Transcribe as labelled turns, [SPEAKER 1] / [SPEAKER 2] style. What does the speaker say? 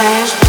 [SPEAKER 1] flash.